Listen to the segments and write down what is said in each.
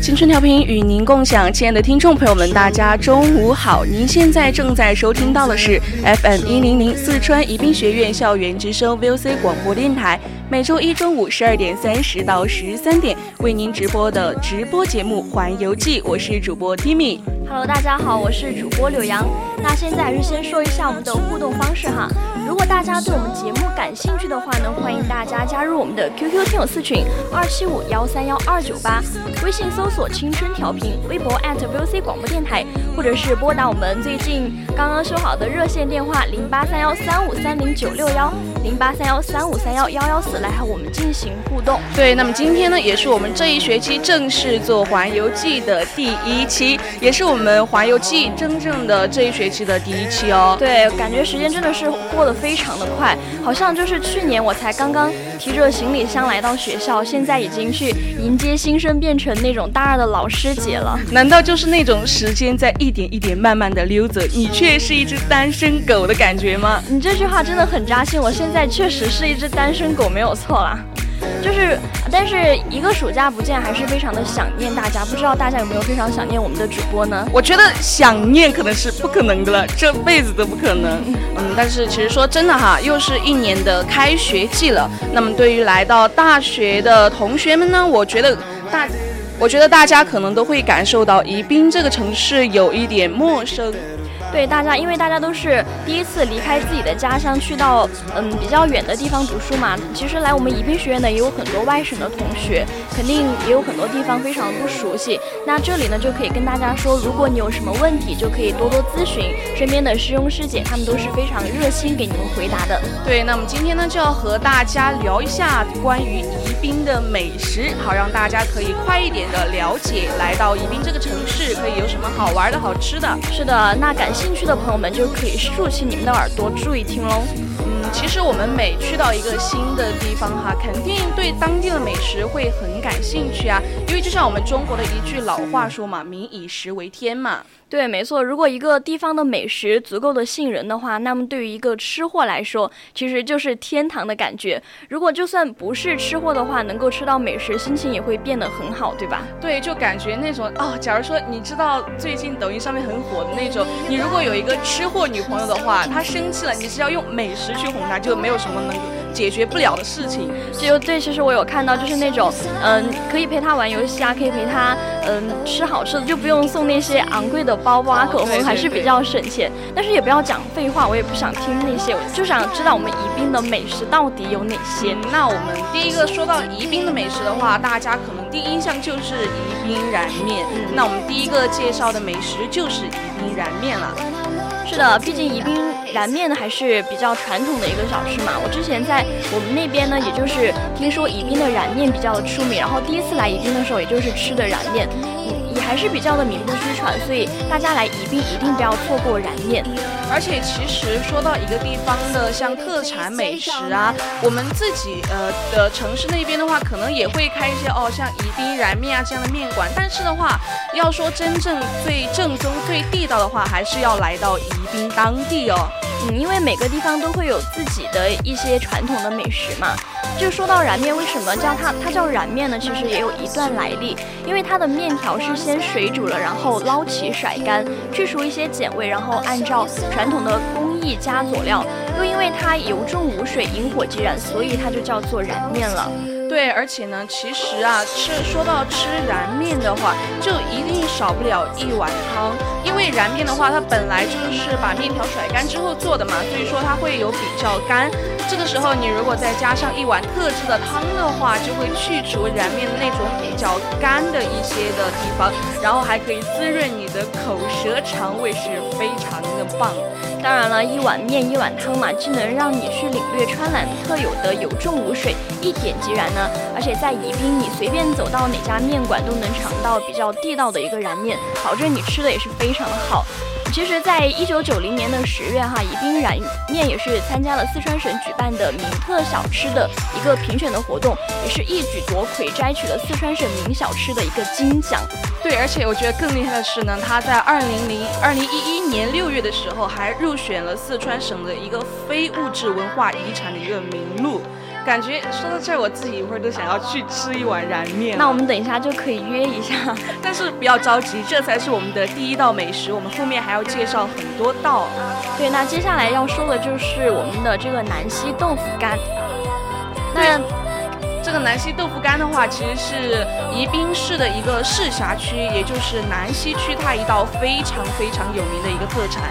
青春调频与您共享，亲爱的听众朋友们，大家中午好！您现在正在收听到的是 FM 一零零四川宜宾学院校园之声 VOC 广播电台，每周一中午十二点三十到十三点为您直播的直播节目《环游记》，我是主播 Timmy。Hello，大家好，我是主播柳阳。那现在还是先说一下我们的互动方式哈。如果大家对我们节目感兴趣的话呢，欢迎大家加入我们的 QQ 听友四群二七五幺三幺二九八，微信搜索“青春调频”，微博 @VOC 广播电台，或者是拨打我们最近刚刚修好的热线电话零八三幺三五三零九六幺零八三幺三五三幺幺幺四来和我们进行互动。对，那么今天呢，也是我们这一学期正式做环游记的第一期，也是我们环游记真正的这一学期的第一期哦。对，感觉时间真的是过得非常的快，好像就是去年我才刚刚提着行李箱来到学校，现在已经去迎接新生，变成那种大二的老师姐了。难道就是那种时间在一点一点慢慢的溜走，你却是一只单身狗的感觉吗？你这句话真的很扎心，我现在确实是一只单身狗，没有错啦。就是，但是一个暑假不见，还是非常的想念大家。不知道大家有没有非常想念我们的主播呢？我觉得想念可能是不可能的了，这辈子都不可能。嗯，但是其实说真的哈，又是一年的开学季了。那么对于来到大学的同学们呢，我觉得大，我觉得大家可能都会感受到宜宾这个城市有一点陌生。对大家，因为大家都是第一次离开自己的家乡，去到嗯比较远的地方读书嘛。其实来我们宜宾学院的也有很多外省的同学，肯定也有很多地方非常不熟悉。那这里呢就可以跟大家说，如果你有什么问题，就可以多多咨询身边的师兄师姐，他们都是非常热心给你们回答的。对，那么今天呢就要和大家聊一下关于宾的美食，好让大家可以快一点的了解来到宜宾这个城市可以有什么好玩的好吃的。是的，那感兴趣的朋友们就可以竖起你们的耳朵，注意听喽。嗯，其实我们每去到一个新的地方哈，肯定对当地的美食会很感兴趣啊。因为就像我们中国的一句老话说嘛，“民以食为天”嘛。对，没错。如果一个地方的美食足够的吸引人的话，那么对于一个吃货来说，其实就是天堂的感觉。如果就算不是吃货的话，能够吃到美食，心情也会变得很好，对吧？对，就感觉那种哦。假如说你知道最近抖音上面很火的那种，你如果有一个吃货女朋友的话，她生气了，你是要用美食去哄她，就没有什么能解决不了的事情。就对，其实我有看到，就是那种嗯，可以陪他玩游戏啊，可以陪他嗯吃好吃的，就不用送那些昂贵的。包包啊，口红还是比较省钱，但是也不要讲废话，我也不想听那些，我就想知道我们宜宾的美食到底有哪些。那我们第一个说到宜宾的美食的话，大家可能第一印象就是宜宾燃面。那我们第一个介绍的美食就是宜宾燃面了。是的，毕竟宜宾燃面呢还是比较传统的一个小吃嘛。我之前在我们那边呢，也就是听说宜宾的燃面比较出名，然后第一次来宜宾的时候，也就是吃的燃面。也还是比较的名不虚传，所以大家来宜宾一定不要错过燃面。而且其实说到一个地方的像特产美食啊，我们自己呃的城市那边的话，可能也会开一些哦，像宜宾燃面啊这样的面馆。但是的话，要说真正最正宗、最地道的话，还是要来到宜宾当地哦。嗯，因为每个地方都会有自己的一些传统的美食嘛。就说到燃面，为什么叫它它叫燃面呢？其实也有一段来历，因为它的面条是先水煮了，然后捞起甩干，去除一些碱味，然后按照传统的工艺加佐料，又因为它油重无水，引火即燃，所以它就叫做燃面了。对，而且呢，其实啊，吃说到吃燃面的话，就一定少不了一碗汤，因为燃面的话，它本来就是把面条甩干之后做的嘛，所以说它会有比较干。这个时候你如果再加上一碗特制的汤的话，就会去除燃面那种比较干的一些的地方，然后还可以滋润你的口舌肠胃，是非常的棒。当然了，一碗面一碗汤嘛，既能让你去领略川南特有的有重无水，一点即燃呢，而且在宜宾，你随便走到哪家面馆都能尝到比较地道的一个燃面，保证你吃的也是非非常的好。其实，在一九九零年的十月，哈，宜宾燃面也是参加了四川省举办的名特小吃的一个评选的活动，也是一举夺魁，摘取了四川省名小吃的一个金奖。对，而且我觉得更厉害的是呢，他在二零零二零一一年六月的时候，还入选了四川省的一个非物质文化遗产的一个名录。感觉说到这儿，我自己一会儿都想要去吃一碗燃面。那我们等一下就可以约一下，但是不要着急，这才是我们的第一道美食，我们后面还要介绍很多道。对，那接下来要说的就是我们的这个南溪豆腐干。那这个南溪豆腐干的话，其实是宜宾市的一个市辖区，也就是南溪区，它一道非常非常有名的一个特产。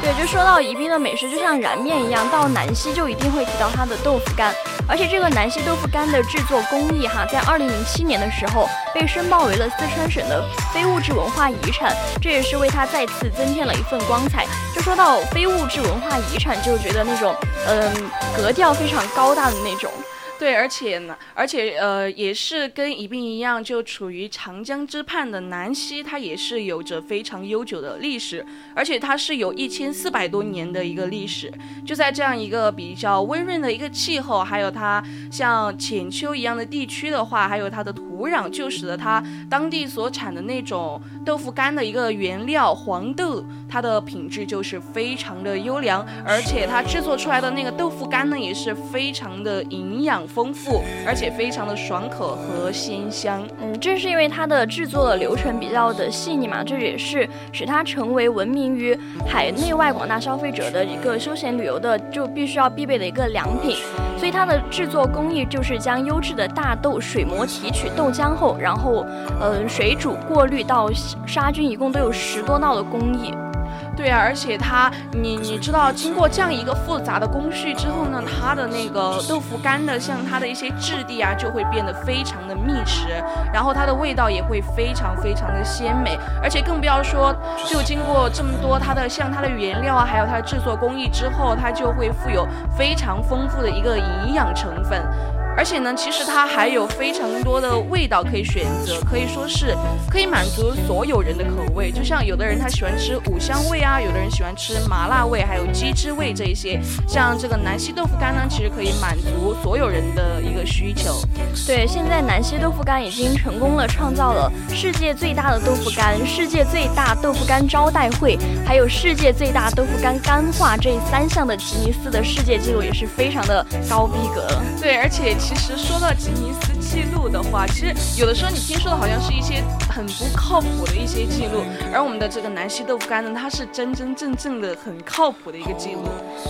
对，就说到宜宾的美食，就像燃面一样，到南溪就一定会提到它的豆腐干。而且这个南溪豆腐干的制作工艺，哈，在二零零七年的时候被申报为了四川省的非物质文化遗产，这也是为它再次增添了一份光彩。就说到非物质文化遗产，就觉得那种，嗯，格调非常高大的那种。对，而且呢，而且呃，也是跟宜宾一样，就处于长江之畔的南溪，它也是有着非常悠久的历史，而且它是有一千四百多年的一个历史。就在这样一个比较温润的一个气候，还有它像浅丘一样的地区的话，还有它的土壤，就使得它当地所产的那种豆腐干的一个原料黄豆，它的品质就是非常的优良，而且它制作出来的那个豆腐干呢，也是非常的营养。丰富，而且非常的爽口和鲜香。嗯，正是因为它的制作的流程比较的细腻嘛，这也是使它成为闻名于海内外广大消费者的一个休闲旅游的就必须要必备的一个良品。所以它的制作工艺就是将优质的大豆水磨提取豆浆后，然后呃水煮过滤到杀菌，一共都有十多道的工艺。对啊，而且它，你你知道，经过这样一个复杂的工序之后呢，它的那个豆腐干的，像它的一些质地啊，就会变得非常的密实，然后它的味道也会非常非常的鲜美，而且更不要说，就经过这么多它的像它的原料啊，还有它的制作工艺之后，它就会富有非常丰富的一个营养成分。而且呢，其实它还有非常多的味道可以选择，可以说是可以满足所有人的口味。就像有的人他喜欢吃五香味啊，有的人喜欢吃麻辣味，还有鸡汁味这一些。像这个南溪豆腐干呢，其实可以满足所有人的一个需求。对，现在南溪豆腐干已经成功了，创造了世界最大的豆腐干、世界最大豆腐干招待会，还有世界最大豆腐干干化这三项的吉尼斯的世界纪录，也是非常的高逼格了。对，而且。其实说到吉尼斯记录的话，其实有的时候你听说的好像是一些很不靠谱的一些记录，而我们的这个南溪豆腐干呢，它是真真正正的很靠谱的一个记录。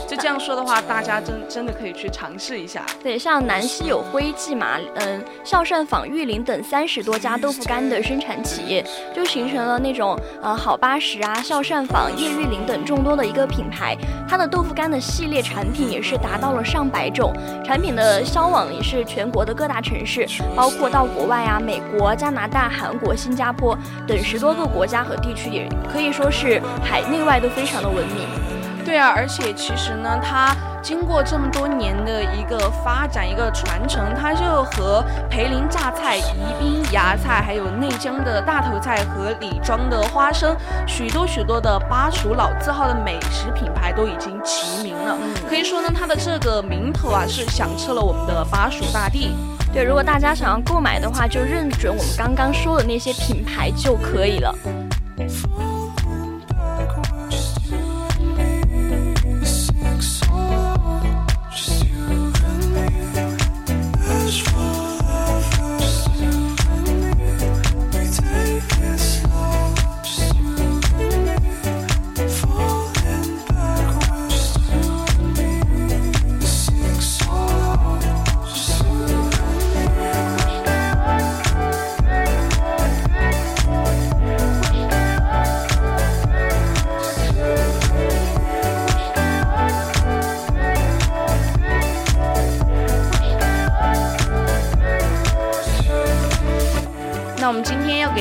就这样说的话，大家真真的可以去尝试一下。对，像南溪有徽记嘛，嗯，孝善坊、玉林等三十多家豆腐干的生产企业，就形成了那种呃好八十啊、孝善坊、叶玉林等众多的一个品牌。它的豆腐干的系列产品也是达到了上百种，产品的销往也。是全国的各大城市，包括到国外啊，美国、加拿大、韩国、新加坡等十多个国家和地区，也可以说是海内外都非常的闻名。对啊，而且其实呢，它经过这么多年的一个发展、一个传承，它就和涪陵榨菜、宜宾芽菜，还有内江的大头菜和李庄的花生，许多许多的巴蜀老字号的美食品牌都已经齐名了。可以说呢，它的这个名头啊，是响彻了我们的巴蜀大地。对，如果大家想要购买的话，就认准我们刚刚说的那些品牌就可以了。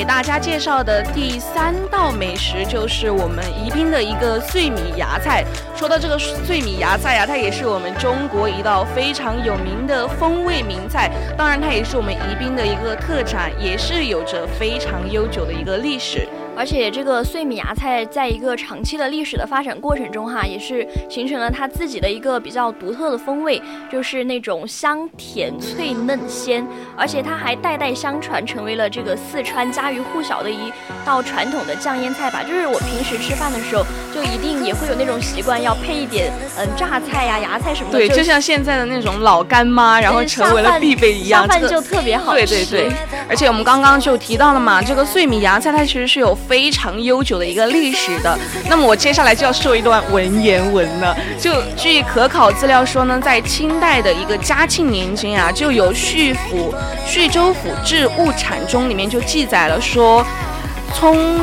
大家介绍的第三道美食就是我们宜宾的一个碎米芽菜。说到这个碎米芽菜啊，它也是我们中国一道非常有名的风味名菜，当然它也是我们宜宾的一个特产，也是有着非常悠久的一个历史。而且这个碎米芽菜在一个长期的历史的发展过程中，哈，也是形成了它自己的一个比较独特的风味，就是那种香甜脆嫩鲜，而且它还代代相传，成为了这个四川家喻户晓的一道传统的酱腌菜吧。就是我平时吃饭的时候，就一定也会有那种习惯，要配一点嗯榨菜呀、芽菜什么的。对，就像现在的那种老干妈，然后成为了必备一样，下饭就特别好吃。对对对，而且我们刚刚就提到了嘛，这个碎米芽菜它其实是有。非常悠久的一个历史的，那么我接下来就要说一段文言文了。就据可考资料说呢，在清代的一个嘉庆年间啊，就有《叙府叙州府志物产中》里面就记载了说，葱。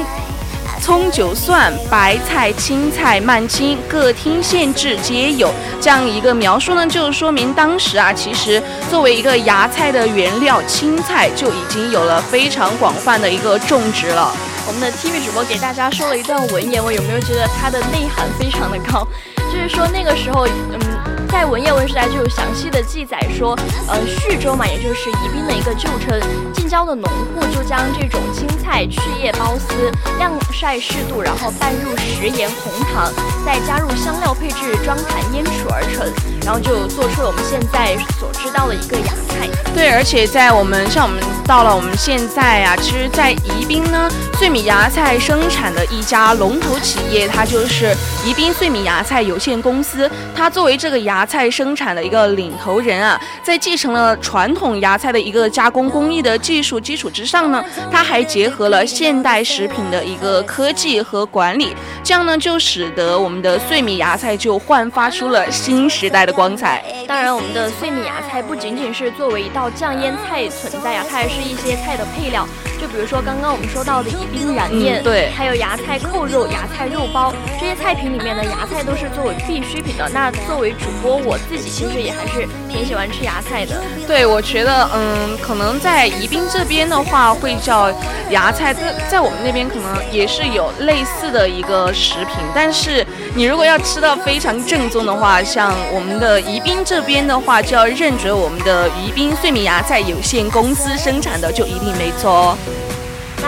葱、韭、蒜、白菜、青菜、蔓青，各厅县制皆有。这样一个描述呢，就说明当时啊，其实作为一个芽菜的原料，青菜就已经有了非常广泛的一个种植了。我们的 TV 主播给大家说了一段文言文，有没有觉得它的内涵非常的高？就是说那个时候，嗯。在文言文时代就有详细的记载说，呃，叙州嘛，也就是宜宾的一个旧称，近郊的农户就将这种青菜去叶包丝，晾晒适度，然后拌入食盐、红糖，再加入香料配制装坛腌储而成，然后就做出了我们现在所知道的一个芽菜。对，而且在我们像我们到了我们现在啊，其实，在宜宾呢，碎米芽菜生产的一家龙头企业，它就是宜宾碎米芽菜有限公司，它作为这个芽。菜生产的一个领头人啊，在继承了传统芽菜的一个加工工艺的技术基础之上呢，它还结合了现代食品的一个科技和管理，这样呢就使得我们的碎米芽菜就焕发出了新时代的光彩。当然，我们的碎米芽菜不仅仅是作为一道酱腌菜存在呀，它还是一些菜的配料。就比如说刚刚我们说到的宜宾燃面，对，还有芽菜扣肉、芽菜肉包这些菜品里面的芽菜都是作为必需品的。那作为主播，我自己其实也还是挺喜欢吃芽菜的。对，我觉得，嗯，可能在宜宾这边的话会叫芽菜，在在我们那边可能也是有类似的一个食品。但是你如果要吃到非常正宗的话，像我们的宜宾这边的话，就要认准我们的宜宾碎米芽菜有限公司生产的，就一定没错哦。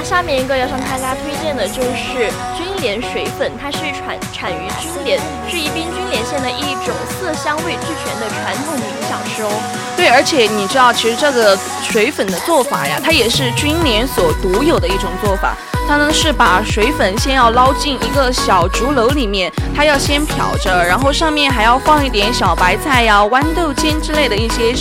下面一个要向大家推荐的就是君莲水粉，它是产产于君莲，是宜宾君莲县的一种色香味俱全的传统名小吃哦。对，而且你知道，其实这个水粉的做法呀，它也是君莲所独有的一种做法。它呢是把水粉先要捞进一个小竹篓里面，它要先漂着，然后上面还要放一点小白菜呀、豌豆尖之类的一些。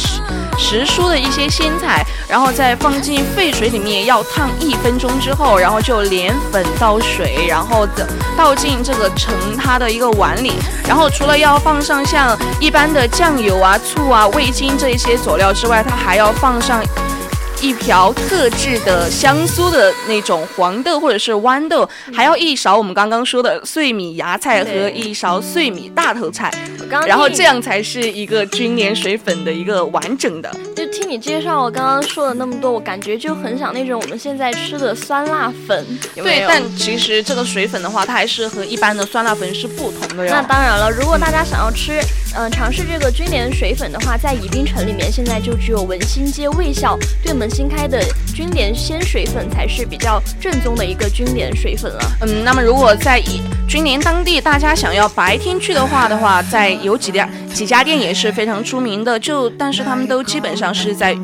时蔬的一些鲜菜，然后再放进沸水里面，要烫一分钟之后，然后就连粉倒水，然后的倒进这个盛它的一个碗里，然后除了要放上像一般的酱油啊、醋啊、味精这一些佐料之外，它还要放上。一瓢特制的香酥的那种黄豆或者是豌豆，还要一勺我们刚刚说的碎米芽菜和一勺碎米大头菜，然后这样才是一个君莲水粉的一个完整的。就听你介绍，我刚刚说了那么多，我感觉就很想那种我们现在吃的酸辣粉。对，但其实这个水粉的话，它还是和一般的酸辣粉是不同的哟。那当然了，如果大家想要吃，嗯，尝试这个君莲水粉的话，在宜宾城里面现在就只有文心街卫校对门。新开的君莲鲜水粉才是比较正宗的一个君莲水粉了。嗯，那么如果在君莲当地，大家想要白天去的话的话，在有几家几家店也是非常出名的，就但是他们都基本上是在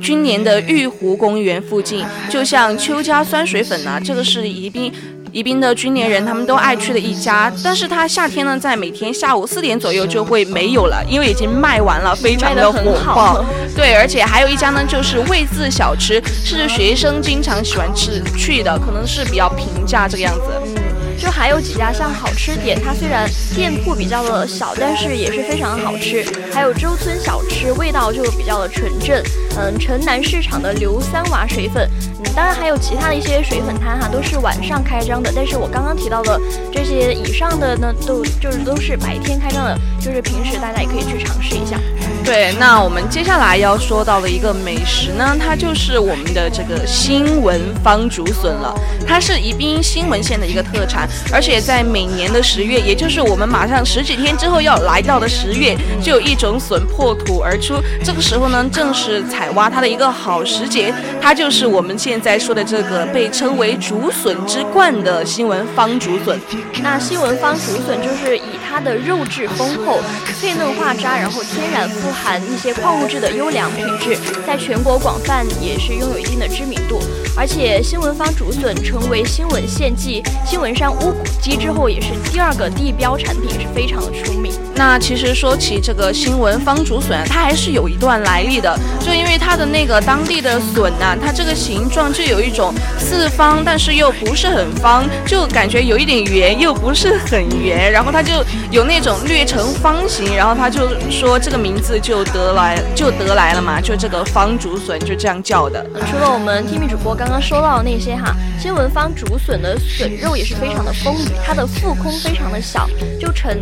君联的玉湖公园附近，就像邱家酸水粉呐，这个是宜宾。宜宾的军联人他们都爱去的一家，但是它夏天呢，在每天下午四点左右就会没有了，因为已经卖完了，非常的火爆。对，而且还有一家呢，就是味字小吃，是学生经常喜欢吃去的，可能是比较平价这个样子。就还有几家像好吃点，它虽然店铺比较的小，但是也是非常的好吃。还有周村小吃，味道就比较的纯正。嗯，城南市场的刘三娃水粉，嗯，当然还有其他的一些水粉摊哈，都是晚上开张的。但是我刚刚提到的这些以上的呢，都就是都是白天开张的，就是平时大家也可以去尝试一下。对，那我们接下来要说到的一个美食呢，它就是我们的这个新闻方竹笋了。它是宜宾新闻县的一个特产，而且在每年的十月，也就是我们马上十几天之后要来到的十月，就有一种笋破土而出。这个时候呢，正是采挖它的一个好时节。它就是我们现在说的这个被称为竹笋之冠的新闻方竹笋。那新闻方竹笋就是以它的肉质丰厚、脆嫩化渣，然后天然富含一些矿物质的优良品质，在全国广泛也是拥有一定的知名度。而且新闻方竹笋成为新闻县继新闻山乌骨鸡之后，也是第二个地标产品，是非常的出名。那其实说起这个新闻方竹笋，它还是有一段来历的，就因为它的那个当地的笋呐，它这个形状就有一种四方，但是又不是很方，就感觉有一点圆，又不是很圆，然后它就有那种略呈方形，然后他就说这个名字就得来就得来了嘛，就这个方竹笋就这样叫的。除了我们 t i m 主播刚刚刚说到的那些哈，新闻方竹笋的笋肉也是非常的丰腴，它的腹空非常的小，就呈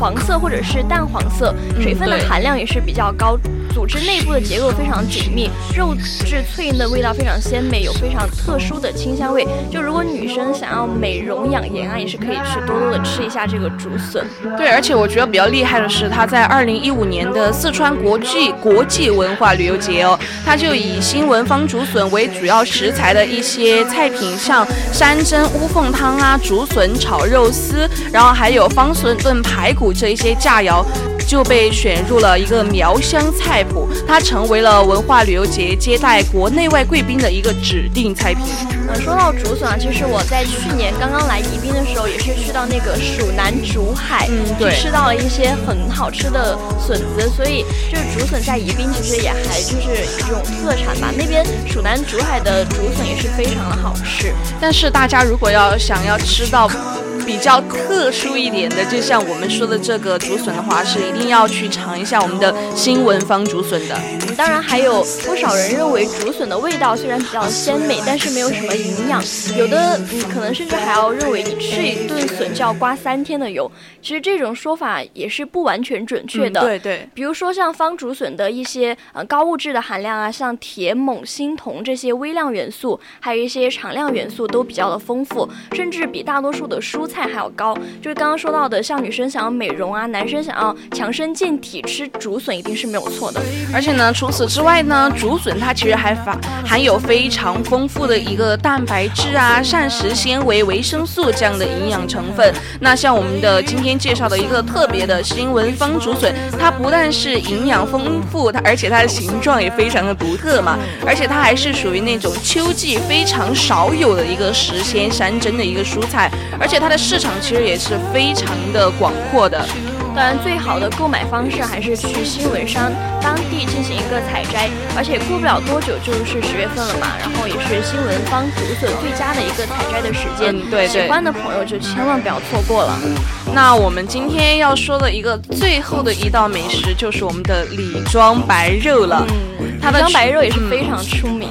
黄色或者是淡黄色，水分的含量也是比较高，组织内部的结构非常紧密，肉质脆嫩，味道非常鲜美，有非常特殊的清香味。就如果女生想要美容养颜啊，也是可以去多多的吃一下这个竹笋。对，而且我觉得比较厉害的是，它在二零一五年的四川国际国际文化旅游节哦，它就以新闻方竹笋为主要食材的一些菜品，像山珍乌凤汤啊、竹笋炒肉丝，然后还有方笋炖排骨这一些佳肴。就被选入了一个苗乡菜谱，它成为了文化旅游节接待国内外贵宾的一个指定菜品。嗯，说到竹笋啊，其实我在去年刚刚来宜宾的时候，也是去到那个蜀南竹海，嗯，对，吃到了一些很好吃的笋子，所以就是竹笋在宜宾其实也还就是一种特产吧。那边蜀南竹海的竹笋也是非常的好吃。但是大家如果要想要吃到。比较特殊一点的，就像我们说的这个竹笋的话，是一定要去尝一下我们的新闻方竹笋的。当然，还有不少人认为竹笋的味道虽然比较鲜美，但是没有什么营养。有的嗯，可能甚至还要认为你吃一顿笋就要刮三天的油。其实这种说法也是不完全准确的。对对。比如说像方竹笋的一些呃高物质的含量啊，像铁、锰、锌、铜这些微量元素，还有一些常量元素都比较的丰富，甚至比大多数的蔬菜菜还要高。就是刚刚说到的，像女生想要美容啊，男生想要强身健体，吃竹笋一定是没有错的。而且呢，除此之外呢，竹笋它其实还含含有非常丰富的一个蛋白质啊、膳食纤维、维生素这样的营养成分。那像我们的今天。介绍的一个特别的新闻方竹笋，它不但是营养丰富，它而且它的形状也非常的独特嘛，而且它还是属于那种秋季非常少有的一个时鲜山珍的一个蔬菜，而且它的市场其实也是非常的广阔的。当然，最好的购买方式还是去新闻山当地进行一个采摘，而且过不了多久就是十月份了嘛，然后也是新闻方竹笋最佳的一个采摘的时间。对对，喜欢的朋友就千万不要错过了。那我们今天要说的一个最后的一道美食就是我们的李庄白肉了。嗯，它的庄白肉也是非常出名。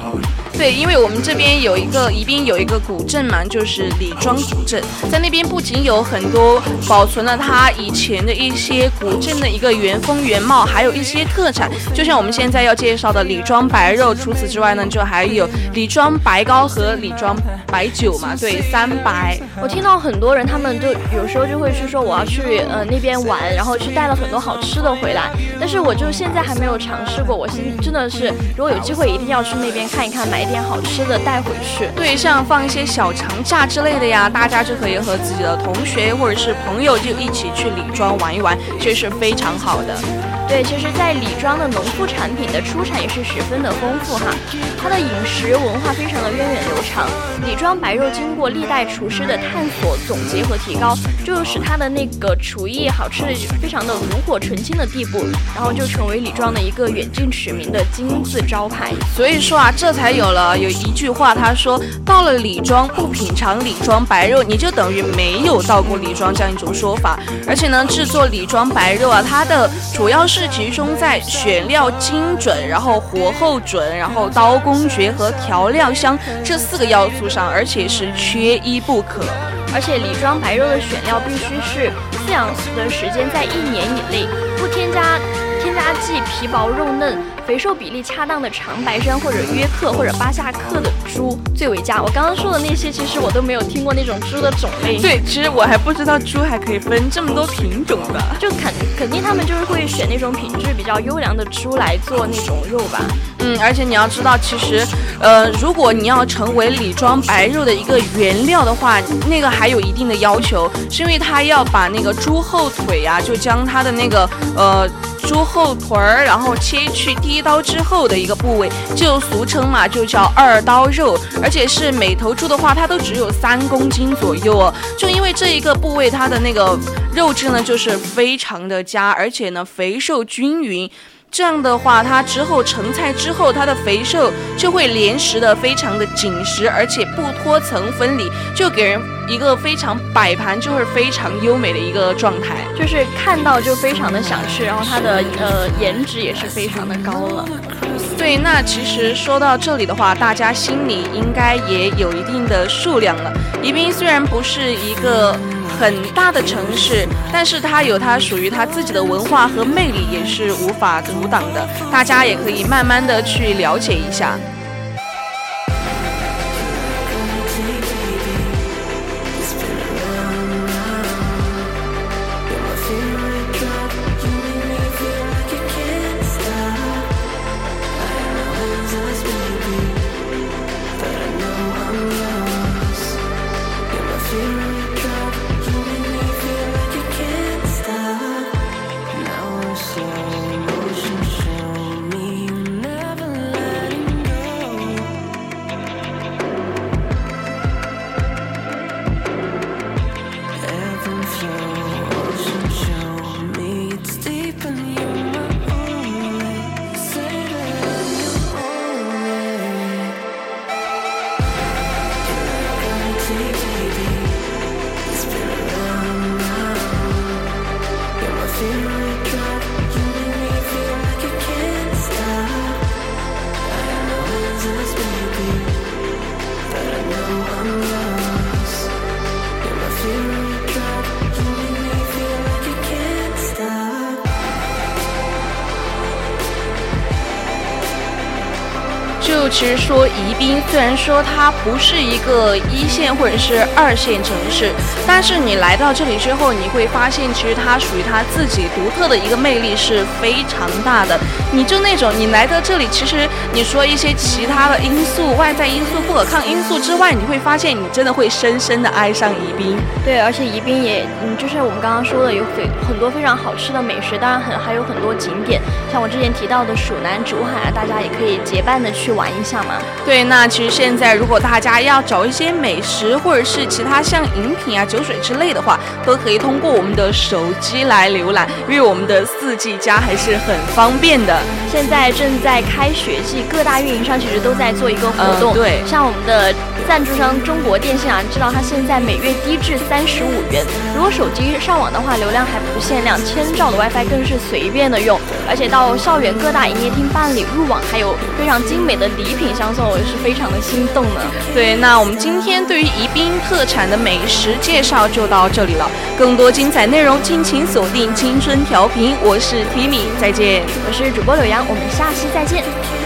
对，因为我们这边有一个宜宾有一个古镇嘛，就是李庄古镇，在那边不仅有很多保存了它以前的一些古镇的一个原风原貌，还有一些特产，就像我们现在要介绍的李庄白肉。除此之外呢，就还有李庄白糕和李庄白酒嘛，对，三白。我听到很多人他们就有时候就会去说我要去呃那边玩，然后去带了很多好吃的回来，但是我就现在还没有尝试过，我现真的是如果有机会一定要去那边看一看，买。点点好吃的带回去，对，像放一些小长假之类的呀，大家就可以和自己的同学或者是朋友就一起去李庄玩一玩，这是非常好的。对，其实，在李庄的农副产品的出产也是十分的丰富哈，它的饮食文化非常的源远流长。李庄白肉经过历代厨师的探索、总结和提高，就使它的那个厨艺好吃的非常的炉火纯青的地步，然后就成为李庄的一个远近驰名的金字招牌。所以说啊，这才有了有一句话，他说到了李庄不品尝李庄白肉，你就等于没有到过李庄这样一种说法。而且呢，制作李庄白肉啊，它的主要是是集中在选料精准，然后火候准，然后刀工绝和调料香这四个要素上，而且是缺一不可。而且李庄白肉的选料必须是饲养的时间在一年以内，不添加添加剂，皮薄肉嫩。肥瘦比例恰当的长白山或者约克或者巴夏克的猪最为佳。我刚刚说的那些，其实我都没有听过那种猪的种类。对，其实我还不知道猪还可以分这么多品种的。就肯肯定他们就是会选那种品质比较优良的猪来做那种肉吧。嗯，而且你要知道，其实，呃，如果你要成为李庄白肉的一个原料的话，那个还有一定的要求，是因为它要把那个猪后腿呀，就将它的那个呃。猪后腿儿，然后切去第一刀之后的一个部位，就俗称嘛，就叫二刀肉。而且是每头猪的话，它都只有三公斤左右哦。就因为这一个部位，它的那个肉质呢，就是非常的佳，而且呢，肥瘦均匀。这样的话，它之后成菜之后，它的肥瘦就会连食的非常的紧实，而且不脱层分离，就给人一个非常摆盘就是非常优美的一个状态，就是看到就非常的想吃，然后它的呃颜值也是非常的高了。对，那其实说到这里的话，大家心里应该也有一定的数量了。宜宾虽然不是一个。很大的城市，但是它有它属于它自己的文化和魅力，也是无法阻挡的。大家也可以慢慢的去了解一下。其实说宾，虽然说它不是一个一线或者是二线城市，但是你来到这里之后，你会发现其实它属于它自己独特的一个魅力是非常大的。你就那种你来到这里，其实你说一些其他的因素、外在因素、不可抗因素之外，你会发现你真的会深深的爱上宜宾。对，而且宜宾也，嗯，就是我们刚刚说的有非很多非常好吃的美食，当然很还有很多景点，像我之前提到的蜀南竹海啊，大家也可以结伴的去玩一下嘛。对，那其实现在如果大家要找一些美食，或者是其他像饮品啊、酒水之类的话，都可以通过我们的手机来浏览，因为我们的四 G 加还是很方便的。现在正在开学季，各大运营商其实都在做一个活动，对，像我们的。赞助商中国电信啊，知道它现在每月低至三十五元。如果手机上网的话，流量还不限量，千兆的 WiFi 更是随便的用。而且到校园各大营业厅办理入网，还有非常精美的礼品相送，我是非常的心动呢。对，那我们今天对于宜宾特产的美食介绍就到这里了。更多精彩内容，敬请锁定青春调频。我是提米再见。我是主播柳阳，我们下期再见。